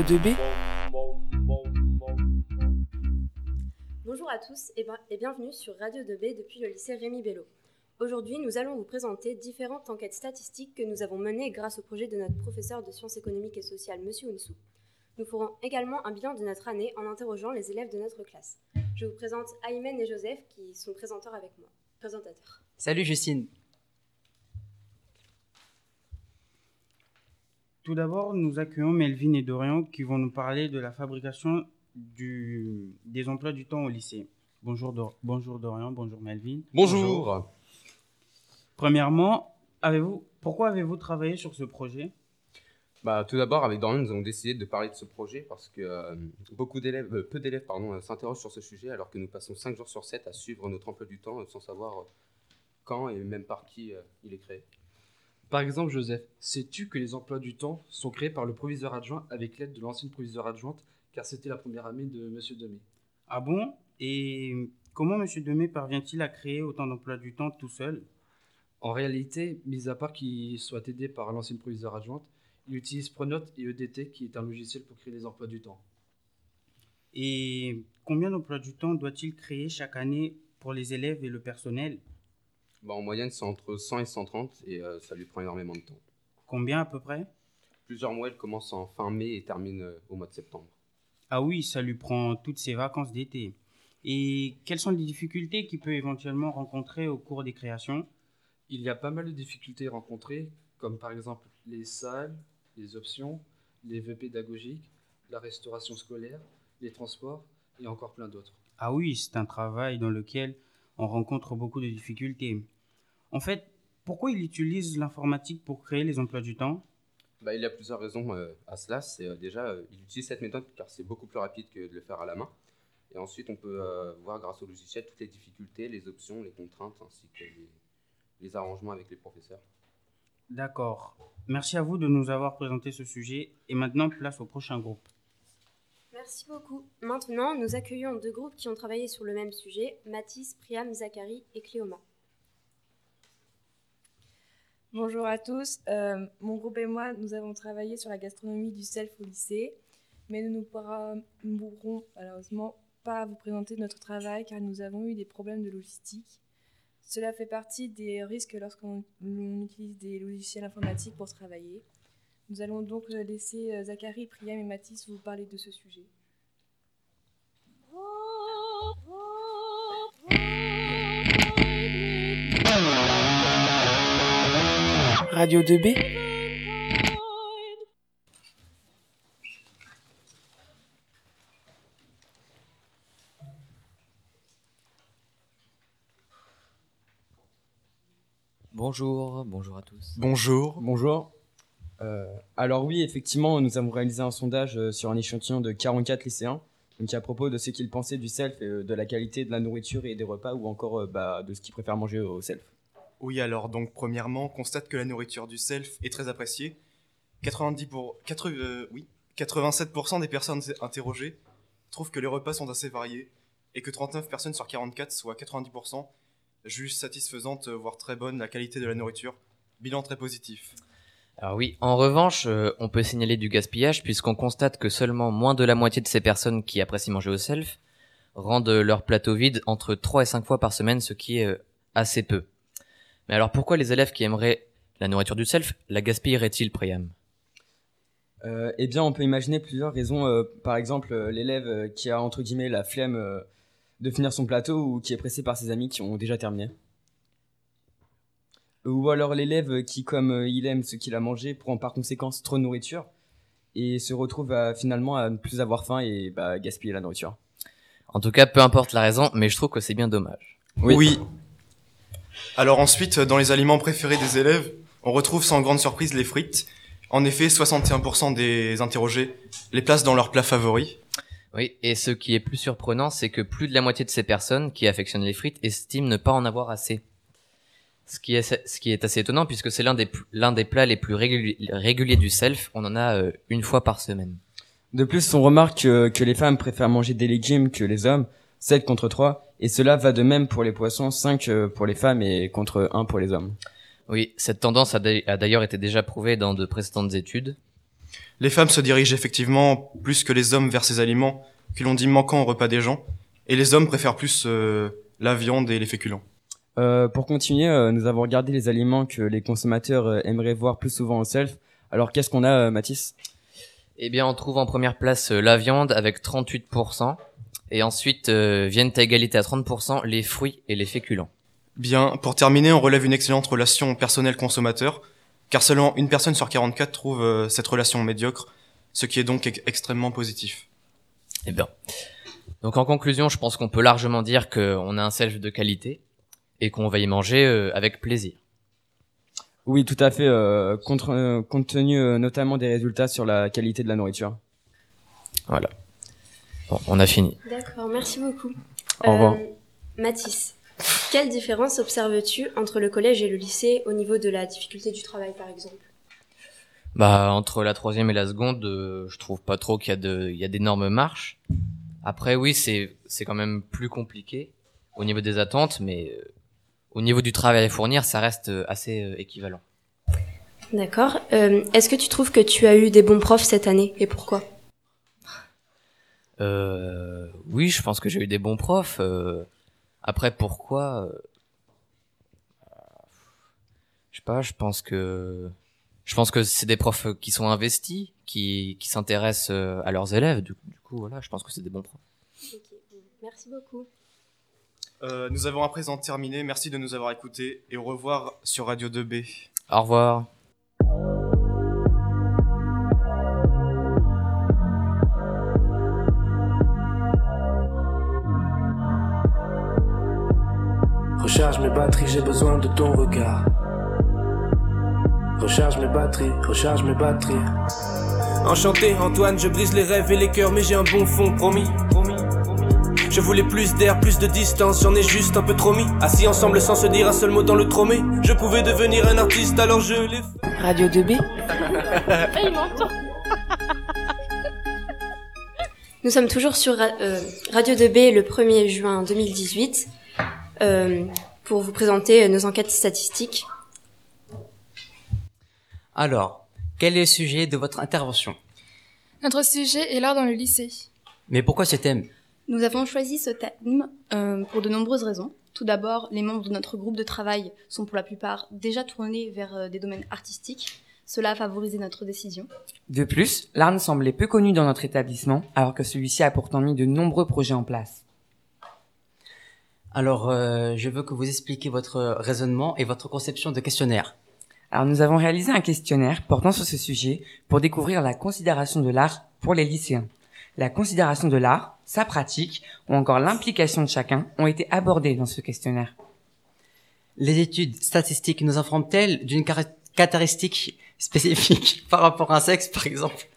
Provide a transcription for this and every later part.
Radio 2B. Bonjour à tous et, ben- bienvenue sur Radio 2B depuis le lycée Rémi Bello. Aujourd'hui, nous allons vous présenter différentes enquêtes statistiques que nous avons menées grâce au projet de notre professeur de sciences économiques et sociales, Monsieur Unsou. Nous ferons également un bilan de notre année en interrogeant les élèves de notre classe. Je vous présente Aymen et Joseph qui sont présenteurs avec moi. Présentateurs. Salut Justine. Tout d'abord, nous accueillons Melvin et Dorian qui vont nous parler de la fabrication du, des emplois du temps au lycée. Bonjour, Dor- bonjour Dorian, bonjour Melvin. Bonjour. Premièrement, avez-vous, pourquoi avez-vous travaillé sur ce projet? Bah, tout d'abord, avec Dorian, nous avons décidé de parler de ce projet parce que euh, beaucoup d'élèves, euh, peu d'élèves pardon, euh, s'interrogent sur ce sujet alors que nous passons 5 jours sur 7 à suivre notre emploi du temps sans savoir quand et même par qui euh, il est créé. Par exemple, Joseph, sais-tu que les emplois du temps sont créés par le proviseur adjoint avec l'aide de l'ancienne proviseure adjointe, car c'était la première année de Monsieur Demey? Ah bon? Et comment M. Demey parvient-il à créer autant d'emplois du temps tout seul? En réalité, mis à part qu'il soit aidé par l'ancienne proviseure adjointe, il utilise Pronote et EDT, qui est un logiciel pour créer les emplois du temps. Et combien d'emplois du temps doit-il créer chaque année pour les élèves et le personnel? Bah, en moyenne, c'est entre 100 et 130 et euh, ça lui prend énormément de temps. Combien à peu près? Plusieurs mois, elle commence en fin mai et termine euh, au mois de septembre. Ah oui, ça lui prend toutes ses vacances d'été. Et quelles sont les difficultés qu'il peut éventuellement rencontrer au cours des créations? Il y a pas mal de difficultés rencontrées, comme par exemple les salles, les options, les vœux pédagogiques, la restauration scolaire, les transports et encore plein d'autres. Ah oui, c'est un travail dans lequel on rencontre beaucoup de difficultés. En fait, pourquoi il utilise l'informatique pour créer les emplois du temps? Bah, il y a plusieurs raisons euh, à cela. C'est euh, déjà, euh, il utilise cette méthode car c'est beaucoup plus rapide que de le faire à la main. Et ensuite, on peut euh, voir grâce au logiciel toutes les difficultés, les options, les contraintes ainsi que les, les arrangements avec les professeurs. D'accord. Merci à vous de nous avoir présenté ce sujet. Et maintenant, place au prochain groupe. Merci beaucoup. Maintenant, nous accueillons deux groupes qui ont travaillé sur le même sujet, Mathis, Priam, Zachary et Cléoma. Bonjour à tous. Euh, mon groupe et moi, nous avons travaillé sur la gastronomie du self au lycée, mais nous ne pourrons malheureusement pas vous présenter notre travail car nous avons eu des problèmes de logistique. Cela fait partie des risques lorsqu'on on utilise des logiciels informatiques pour travailler. Nous allons donc laisser euh, Zachary, Priam et Mathis vous parler de ce sujet. Radio 2B. Bonjour, bonjour à tous. Bonjour. Bonjour. Euh, alors oui, effectivement, nous avons réalisé un sondage euh, sur un échantillon de 44 lycéens, donc à propos de ce qu'ils pensaient du self, et, euh, de la qualité de la nourriture et des repas, ou encore bah, de ce qu'ils préfèrent manger au self. Oui, alors donc premièrement, on constate que la nourriture du self est très appréciée. 90 pour 80, euh, oui, 87% des personnes interrogées trouvent que les repas sont assez variés et que 39 personnes sur 44, soit 90%, jugent satisfaisante, euh, voire très bonne la qualité de la nourriture. Bilan très positif. Alors oui, en revanche, euh, on peut signaler du gaspillage puisqu'on constate que seulement moins de la moitié de ces personnes qui apprécient manger au self rendent leur plateau vide entre 3 et 5 fois par semaine, ce qui est euh, assez peu. Mais alors pourquoi les élèves qui aimeraient la nourriture du self la gaspilleraient-ils, Priam? Euh, eh bien, on peut imaginer plusieurs raisons. euh, par exemple, euh, l'élève qui a entre guillemets la flemme euh, de finir son plateau ou qui est pressé par ses amis qui ont déjà terminé. Ou alors l'élève qui, comme euh, il aime ce qu'il a mangé, prend par conséquence trop de nourriture et se retrouve à, finalement à ne plus avoir faim et bah, gaspiller la nourriture. En tout cas, peu importe la raison, mais je trouve que c'est bien dommage. Oui. Alors ensuite, dans les aliments préférés des élèves, on retrouve sans grande surprise les frites. En effet, 61% des interrogés les placent dans leur plat favori. Oui, et ce qui est plus surprenant, c'est que plus de la moitié de ces personnes qui affectionnent les frites estiment ne pas en avoir assez. Ce qui est, ce qui est assez étonnant puisque c'est l'un des, pl- l'un des plats les plus réguli- réguliers du self. On en a euh, une fois par semaine. De plus, on remarque que, que les femmes préfèrent manger des légumes que les hommes, 7 contre 3, et cela va de même pour les poissons, 5 euh, pour les femmes et contre 1 pour les hommes. Oui, cette tendance a d'a- a d'ailleurs été déjà prouvée dans de précédentes études. Les femmes se dirigent effectivement plus que les hommes vers ces aliments que l'on dit manquant au repas des gens, et les hommes préfèrent plus euh, la viande et les féculents. Euh, pour continuer, euh, nous avons regardé les aliments que les consommateurs euh, aimeraient voir plus souvent au self. Alors qu'est-ce qu'on a, euh, Mathis? Eh bien, on trouve en première place euh, la viande avec 38%. Et ensuite euh, viennent à égalité à 30% les fruits et les féculents. Bien, pour terminer, on relève une excellente relation personnel-consommateur, car seulement une personne sur 44 trouve euh, cette relation médiocre, ce qui est donc ex- extrêmement positif. Eh bien. Donc en conclusion, je pense qu'on peut largement dire qu'on a un self de qualité et qu'on va y manger euh, avec plaisir. Oui, tout à fait, euh, contre, euh, compte tenu euh, notamment des résultats sur la qualité de la nourriture. Voilà. Bon, on a fini. D'accord, merci beaucoup. Au revoir. Euh, Mathis, quelle différence observes-tu entre le collège et le lycée au niveau de la difficulté du travail, par exemple? Bah entre la troisième et la seconde, euh, je trouve pas trop qu'il y a de, il y a d'énormes marches. Après oui, c'est c'est quand même plus compliqué au niveau des attentes, mais euh, au niveau du travail à fournir, ça reste euh, assez équivalent. D'accord. Est-ce que tu trouves que tu as eu des bons profs cette année et pourquoi? Euh, oui, je pense que j'ai eu des bons profs. euh, après, pourquoi euh, Je sais pas. Je pense que je pense que c'est des profs qui sont investis, qui qui s'intéressent euh, à leurs élèves. Du, du coup, voilà, je pense que c'est des bons profs. Merci beaucoup. Euh, nous avons à présent terminé, merci de nous avoir écoutés, et au revoir sur Radio 2B. Au revoir. Recharge mes batteries, j'ai besoin de ton regard. Recharge mes batteries, recharge mes batteries. Enchanté, Antoine, je brise les rêves et les cœurs, mais j'ai un bon fond, promis. promis, promis. Je voulais plus d'air, plus de distance, j'en ai juste un peu trop mis. Assis ensemble sans se dire un seul mot dans le tromé. Je pouvais devenir un artiste, alors je l'ai fait. Radio 2B. Nous sommes toujours sur euh, Radio 2B le 1er juin 2018 euh, pour vous présenter euh, nos enquêtes statistiques. Alors, quel est le sujet de votre intervention? Notre sujet est l'art dans le lycée. Mais pourquoi ce thème? Nous avons choisi ce thème euh, pour de nombreuses raisons. Tout d'abord, les membres de notre groupe de travail sont pour la plupart déjà tournés vers euh, des domaines artistiques. Cela a favorisé notre décision. De plus, l'art nous semblait peu connu dans notre établissement, alors que celui-ci a pourtant mis de nombreux projets en place. Alors, euh, je veux que vous expliquiez votre raisonnement et votre conception de questionnaire. Alors nous avons réalisé un questionnaire portant sur ce sujet pour découvrir la considération de l'art pour les lycéens. La considération de l'art, sa pratique ou encore l'implication de chacun ont été abordés dans ce questionnaire. Les études statistiques nous informent-elles d'une car- caractéristique spécifique par rapport à un sexe, par exemple?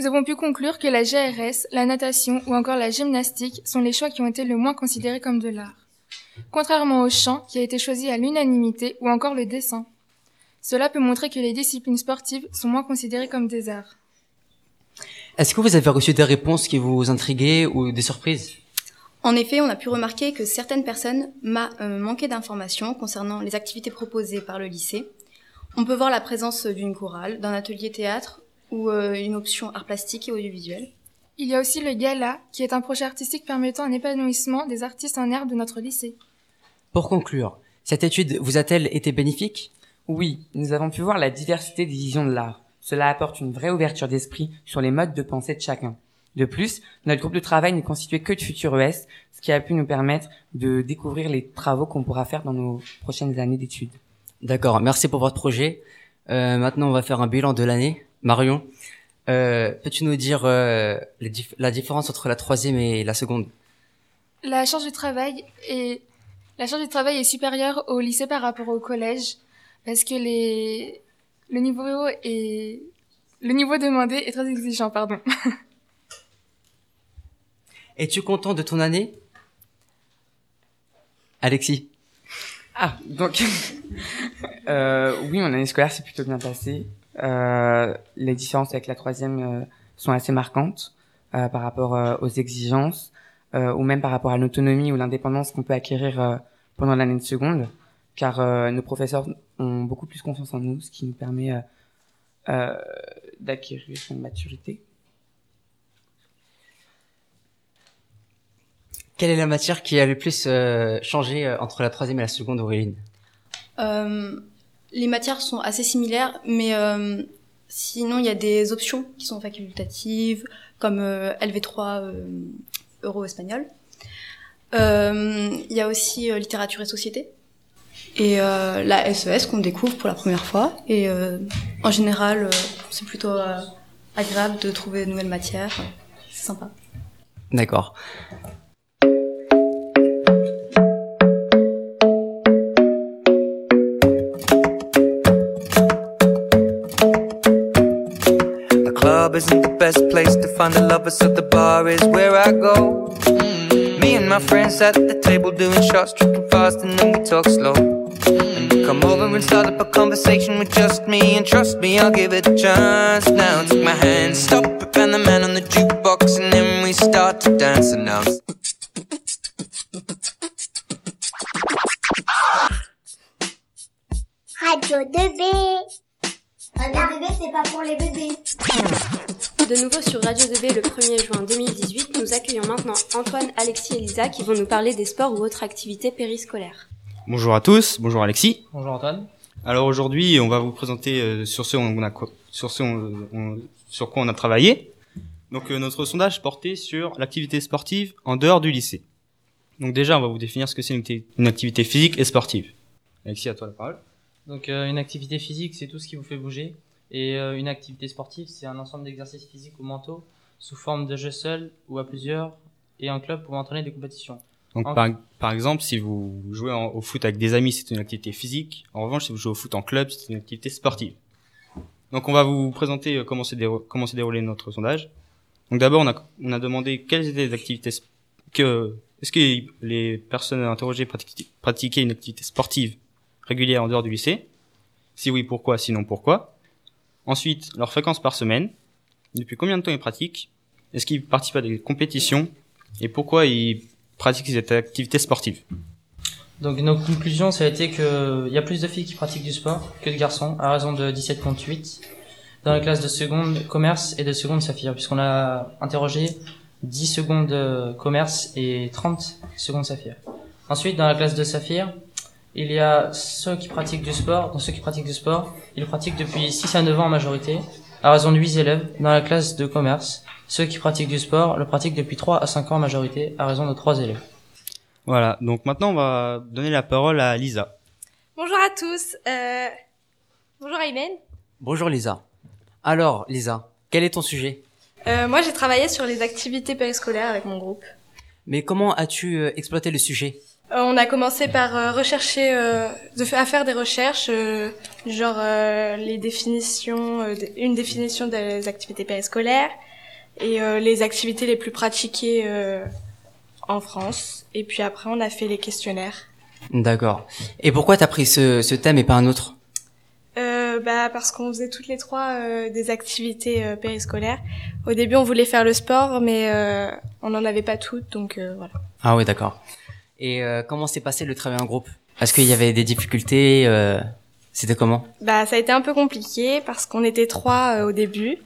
Nous avons pu conclure que la GRS, la natation ou encore la gymnastique sont les choix qui ont été le moins considérés comme de l'art. Contrairement au chant qui a été choisi à l'unanimité ou encore le dessin. Cela peut montrer que les disciplines sportives sont moins considérées comme des arts. Est-ce que vous avez reçu des réponses qui vous intriguaient ou des surprises? En effet, on a pu remarquer que certaines personnes m'a euh, manqué d'informations concernant les activités proposées par le lycée. On peut voir la présence d'une chorale, d'un atelier théâtre ou euh, une option art plastique et audiovisuel. Il y a aussi le Gala, qui est un projet artistique permettant un épanouissement des artistes en herbe de notre lycée. Pour conclure, cette étude vous a-t-elle été bénéfique? Oui, nous avons pu voir la diversité des visions de l'art. Cela apporte une vraie ouverture d'esprit sur les modes de pensée de chacun. De plus, notre groupe de travail n'est constitué que de futurs ES, ce qui a pu nous permettre de découvrir les travaux qu'on pourra faire dans nos prochaines années d'études. D'accord, merci pour votre projet. Euh, maintenant, on va faire un bilan de l'année. Marion, euh, peux-tu nous dire euh, les dif- la différence entre la troisième et la seconde? La charge du travail est la charge du travail est supérieure au lycée par rapport au collège parce que les le niveau est le niveau demandé est très exigeant, pardon. Es-tu content de ton année? Alexis Ah, donc, euh, oui, mon année scolaire s'est plutôt bien passée. Euh, les différences avec la troisième euh, sont assez marquantes euh, par rapport euh, aux exigences euh, ou même par rapport à l'autonomie ou l'indépendance qu'on peut acquérir euh, pendant l'année de seconde, car euh, nos professeurs ont beaucoup plus confiance en nous, ce qui nous permet euh, euh, d'acquérir une maturité. Quelle est la matière qui a le plus euh, changé euh, entre la troisième et la seconde, Auréline? Euh, les matières sont assez similaires, mais euh, sinon il y a des options qui sont facultatives, comme euh, LV3 euh, euro-espagnol. Il y a aussi littérature et société. Et la SES qu'on découvre pour la première fois. Et en général, c'est plutôt agréable de trouver de nouvelles matières. C'est sympa. D'accord. Lover, so the bar is where I go. Me and my friends at the table doing shots, tripping fast, and then we talk slow. And you come over and start up a conversation with just me, and trust me, I'll give it a chance. Now take my hand, stop it, and the man on the jukebox, and then we start to dance. And now Radio 2B. Radio 2B, c'est pas pour les bébés. De nouveau sur Radio 2B le 1er juin 2018, nous accueillons maintenant Antoine, Alexis et Lisa qui vont nous parler des sports ou autres activités périscolaires. Bonjour à tous, bonjour Alexis. Bonjour Antoine. Alors aujourd'hui, on va vous présenter euh, sur ce on a sur ce on- on- sur quoi on a travaillé. Donc euh, notre sondage portait sur l'activité sportive en dehors du lycée. Donc déjà, on va vous définir ce que c'est une activité physique et sportive. Alexis, à toi la parole. Donc euh, une activité physique, c'est tout ce qui vous fait bouger. Et euh, une activité sportive, c'est un ensemble d'exercices physiques ou mentaux sous forme de jeu seul ou à plusieurs et en club pour entraîner des compétitions. Donc En- par, par exemple, si vous jouez en- au foot avec des amis, c'est une activité physique. En revanche, si vous jouez au foot en club, c'est une activité sportive. Donc on va vous présenter euh, comment s'est déroulé notre sondage. Donc d'abord, on a, on a demandé quelles étaient les activités que est-ce que les personnes interrogées pratiquaient une activité sportive? Régulière en dehors du lycée. Si oui, pourquoi? Sinon, pourquoi? Ensuite, leur fréquence par semaine. Depuis combien de temps ils pratiquent? Est-ce qu'ils participent à des compétitions? Et pourquoi ils pratiquent cette activité sportive Donc nos conclusions, ça a été qu'il y a plus de filles qui pratiquent du sport que de garçons, à raison de 17,8 dans les classes de seconde commerce et de seconde saphir, puisqu'on a interrogé 10 secondes euh, commerce et 30 secondes saphir. Ensuite, dans la classe de saphir, il y a ceux qui pratiquent du sport. Dans ceux qui pratiquent du sport, ils pratiquent depuis 6 à 9 ans en majorité, à raison de 8 élèves. Dans la classe de commerce, ceux qui pratiquent du sport le pratiquent depuis 3 à 5 ans en majorité, à raison de 3 élèves. Voilà, donc maintenant on va donner la parole à Lisa. Bonjour à tous. Euh... Bonjour Aymen. Bonjour Lisa. Alors, Lisa, quel est ton sujet? Euh, moi, j'ai travaillé sur les activités périscolaires avec mon groupe. Mais comment as-tu euh, exploité le sujet? On a commencé par euh, rechercher, euh, à faire des recherches, euh, genre euh, les définitions, euh, une définition des activités périscolaires et euh, les activités les plus pratiquées euh, en France. Et puis après, on a fait les questionnaires. D'accord. Et pourquoi t'as pris ce, ce thème et pas un autre? Euh, bah parce qu'on faisait toutes les trois euh, des activités euh, périscolaires. Au début, on voulait faire le sport, mais euh, on n'en avait pas toutes, donc euh, voilà. Ah oui, d'accord. Et euh, comment s'est passé le travail en groupe? Est-ce qu'il y avait des difficultés euh, C'était comment? Bah, ça a été un peu compliqué parce qu'on était trois euh, au début.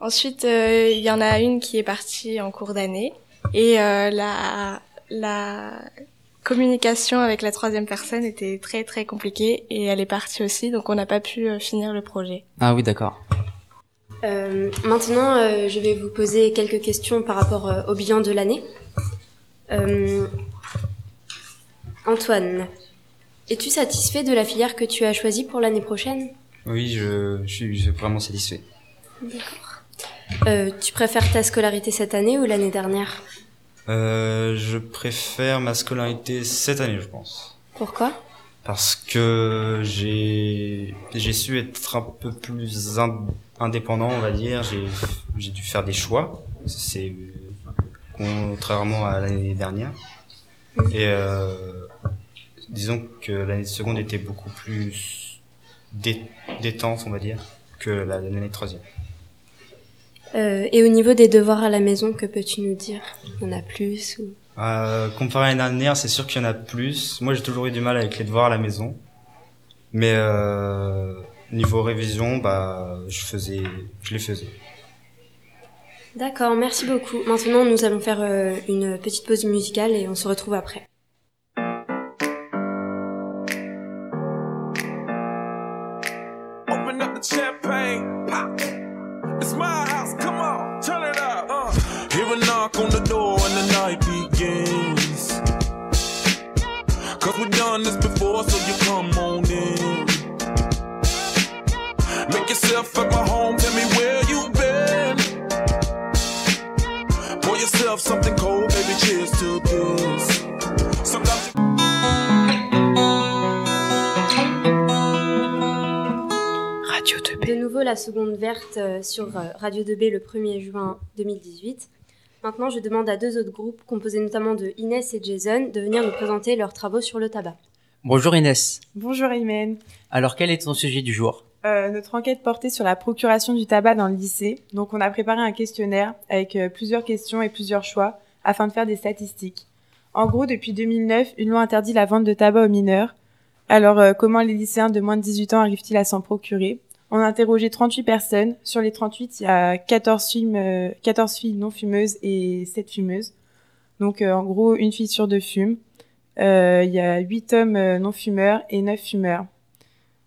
Ensuite, euh, il y en a une qui est partie en cours d'année et euh, la la communication avec la troisième personne était très très compliquée et elle est partie aussi, donc on n'a pas pu euh, finir le projet. Ah oui, d'accord. Euh, maintenant, euh, je vais vous poser quelques questions par rapport euh, au bilan de l'année. Euh, Antoine, es-tu satisfait de la filière que tu as choisie pour l'année prochaine? Oui, je, je suis vraiment satisfait. D'accord. Euh, tu préfères ta scolarité cette année ou l'année dernière? Euh, je préfère ma scolarité cette année, je pense. Pourquoi? Parce que j'ai j'ai su être un peu plus in- indépendant, on va dire. J'ai j'ai dû faire des choix. C'est contrairement à l'année dernière. Et euh, disons que l'année de seconde était beaucoup plus dé- détente, on va dire, que la- l'année de troisième. Euh, Et au niveau des devoirs à la maison, que peux-tu nous dire? Il y en a plus ou... Euh, comparé à l'année dernière, c'est sûr qu'il y en a plus. Moi, j'ai toujours eu du mal avec les devoirs à la maison. Mais euh, Niveau révision, bah, je faisais, je les faisais. D'accord, merci beaucoup. Maintenant, nous allons faire euh, une petite pause musicale et on se retrouve après. La seconde verte euh, sur euh, Radio 2B le 1er juin 2018. Maintenant, je demande à deux autres groupes, composés notamment de Inès et Jason, de venir nous présenter leurs travaux sur le tabac. Bonjour Inès. Bonjour Imen. Alors quel est ton sujet du jour? Euh, notre enquête portait sur la procuration du tabac dans le lycée. Donc on a préparé un questionnaire avec euh, plusieurs questions et plusieurs choix afin de faire des statistiques. En gros, depuis 2009, une loi interdit la vente de tabac aux mineurs. Alors euh, comment les lycéens de moins de 18 ans arrivent-ils à s'en procurer? On a interrogé 38 personnes. Sur les 38, il y a 14 filles, euh, 14 filles non fumeuses et 7 fumeuses. Donc euh, en gros, une fille sur deux fume. Euh, Il y a 8 hommes non fumeurs et 9 fumeurs.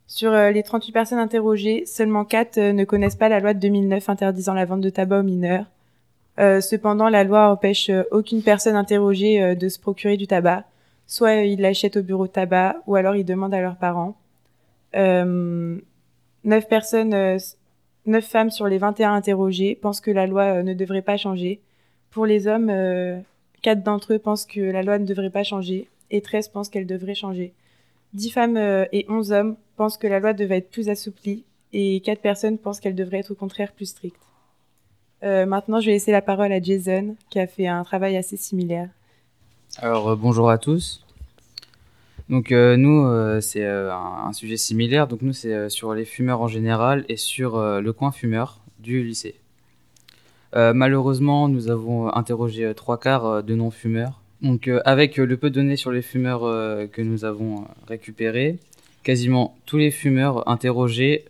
Sur les 38 personnes interrogées, seulement 4 euh, ne connaissent pas la loi de 2009 interdisant la vente de tabac aux mineurs. Cependant, la loi empêche aucune personne interrogée de se procurer du tabac. Soit ils l'achètent au bureau de tabac, ou alors ils demandent à leurs parents. Euh, 9 personnes, euh, 9 femmes sur les 21 interrogées pensent que la loi euh, ne devrait pas changer. Pour les hommes, euh, 4 d'entre eux pensent que la loi ne devrait pas changer, et 13 pensent qu'elle devrait changer. 10 femmes euh, et 11 hommes pensent que la loi devait être plus assouplie et 4 personnes pensent qu'elle devrait être au contraire plus stricte. Euh, maintenant, je vais laisser la parole à Jason qui a fait un travail assez similaire. Alors euh, bonjour à tous. Donc euh, nous euh, c'est euh, un, sujet similaire. Donc nous c'est sur les fumeurs en général et sur le coin fumeur du lycée. Malheureusement nous avons interrogé trois quarts de non fumeurs. Donc avec le peu de données sur les fumeurs que nous avons récupérés, quasiment tous les fumeurs interrogés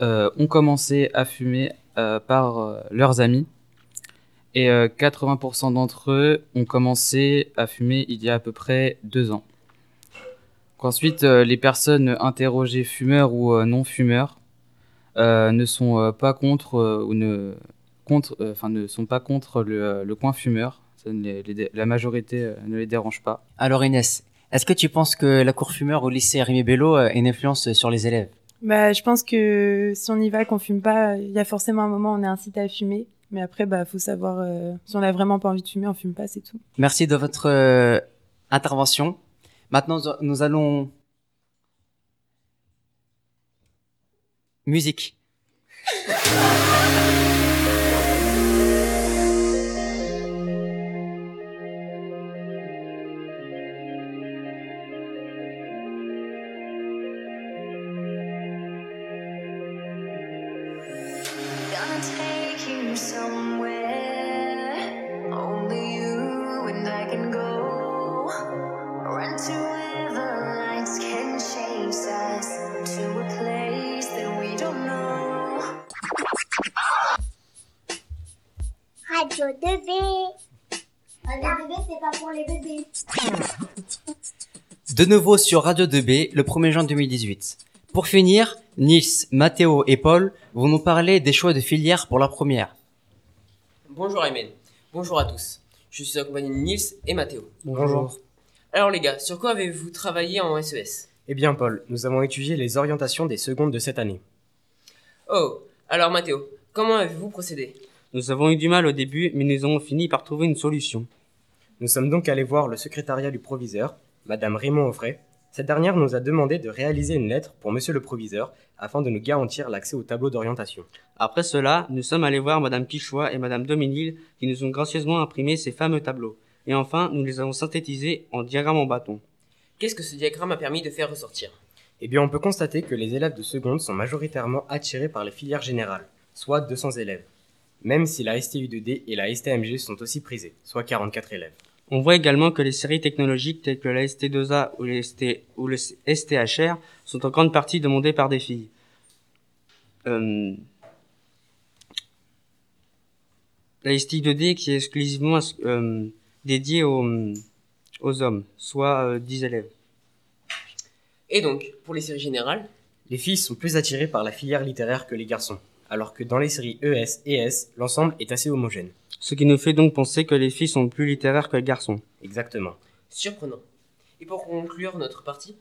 ont commencé à fumer par leurs amis et euh, 80% d'entre eux ont commencé à fumer il y a à peu près deux ans. Ensuite, euh, les personnes interrogées fumeurs ou euh, non fumeurs euh, ne sont euh, pas contre euh, ou ne contre, euh, enfin ne sont pas contre le, euh, le coin fumeur. Ça ne les- les dé- la majorité euh, ne les dérange pas. Alors Inès, est-ce que tu penses que la cour fumeur au lycée Rémi Bello euh, a une influence sur les élèves? Bah, je pense que si on y va, qu'on fume pas, il y a forcément un moment où on est incité à fumer. Mais après, bah, faut savoir euh, si on a vraiment pas envie de fumer, on fume pas, c'est tout. Merci de votre euh, intervention. Maintenant, nous- allons... Musique. De nouveau sur Radio 2B, le 1er juin 2018. Pour finir, Nils, Mathéo et Paul vont nous parler des choix de filière pour la première. Bonjour Aymen. Bonjour à tous. Je suis accompagné de Nils et Mathéo. Bonjour. Alors les gars, sur quoi avez-vous travaillé en E SES Eh bien, Paul, nous avons étudié les orientations des secondes de cette année. Oh, alors Mathéo, comment avez-vous procédé? Nous avons eu du mal au début, mais nous avons fini par trouver une solution. Nous sommes donc allés voir le secrétariat du proviseur, Madame Raymond Auvray. Cette dernière nous a demandé de réaliser une lettre pour Monsieur le proviseur afin de nous garantir l'accès au tableau d'orientation. Après cela, nous sommes allés voir Madame Pichois et Madame Doménil qui nous ont gracieusement imprimé ces fameux tableaux. Et enfin, nous les avons synthétisés en diagramme en bâton. Qu'est-ce que ce diagramme a permis de faire ressortir? Eh bien, on peut constater que les élèves de seconde sont majoritairement attirés par les filières générales, soit 200 élèves. Même si la STU2D et la STMG sont aussi prisées, soit 44 élèves. On voit également que les séries technologiques telles que la ST2A ou, le STHR sont en grande partie demandées par des filles. euh, la listique 2D qui est exclusivement euh, dédiée aux, aux hommes, soit euh, 10 élèves. Et donc, pour les séries générales Les filles sont plus attirées par la filière littéraire que les garçons, alors que dans les séries ES et S, l'ensemble est assez homogène. Ce qui nous fait donc penser que les filles sont plus littéraires que les garçons. Exactement. Surprenant. Et pour conclure notre partie,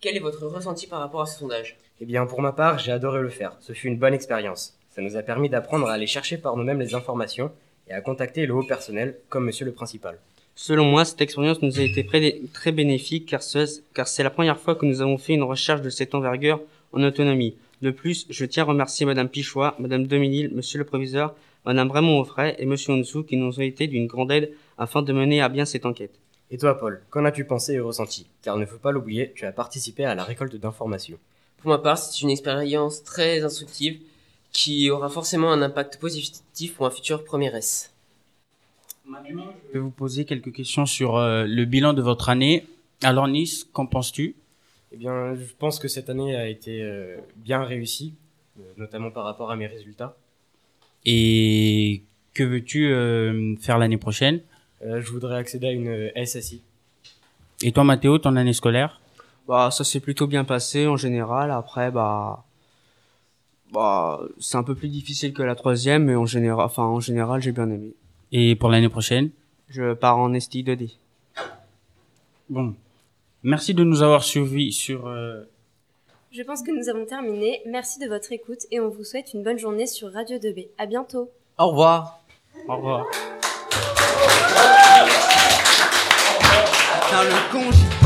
quel est votre ressenti par rapport à ce sondage? Eh bien, pour ma part, j'ai adoré le faire. Ce fut une bonne expérience. Ça nous a permis d'apprendre à aller chercher par nous-mêmes les informations et à contacter le haut personnel, comme monsieur le principal. Selon moi, cette expérience nous a été très bénéfique car c'est la première fois que nous avons fait une recherche de cette envergure en autonomie. De plus, je tiens à remercier Madame Pichois, Madame Dominil, Monsieur le Proviseur, Madame Raymond Offray et Monsieur Onsou qui nous ont été d'une grande aide afin de mener à bien cette enquête. Et toi, Paul, qu'en as-tu pensé et ressenti? Car ne faut pas l'oublier, tu as participé à la récolte d'informations. Pour ma part, c'est une expérience très instructive qui aura forcément un impact positif pour un futur premier S. Je vais vous poser quelques questions sur euh, le bilan de votre année. Alors Nice, qu'en penses-tu? Eh bien, je pense que cette année a été euh, bien réussie, euh, notamment par rapport à mes résultats. Et que veux-tu euh, faire l'année prochaine? Euh, je voudrais accéder à une euh, SSI. Et toi Mathéo, ton année scolaire? Bah, ça s'est plutôt bien passé en général. Après, bah, bah, c'est un peu plus difficile que la troisième, mais en général, enfin, en général, j'ai bien aimé. Et pour l'année prochaine? Je pars en STI 2D. Bon. Merci de nous avoir suivis sur... euh, Je pense que nous avons terminé. Merci de votre écoute et on vous souhaite une bonne journée sur Radio 2B. À bientôt. Au revoir. Au revoir. Le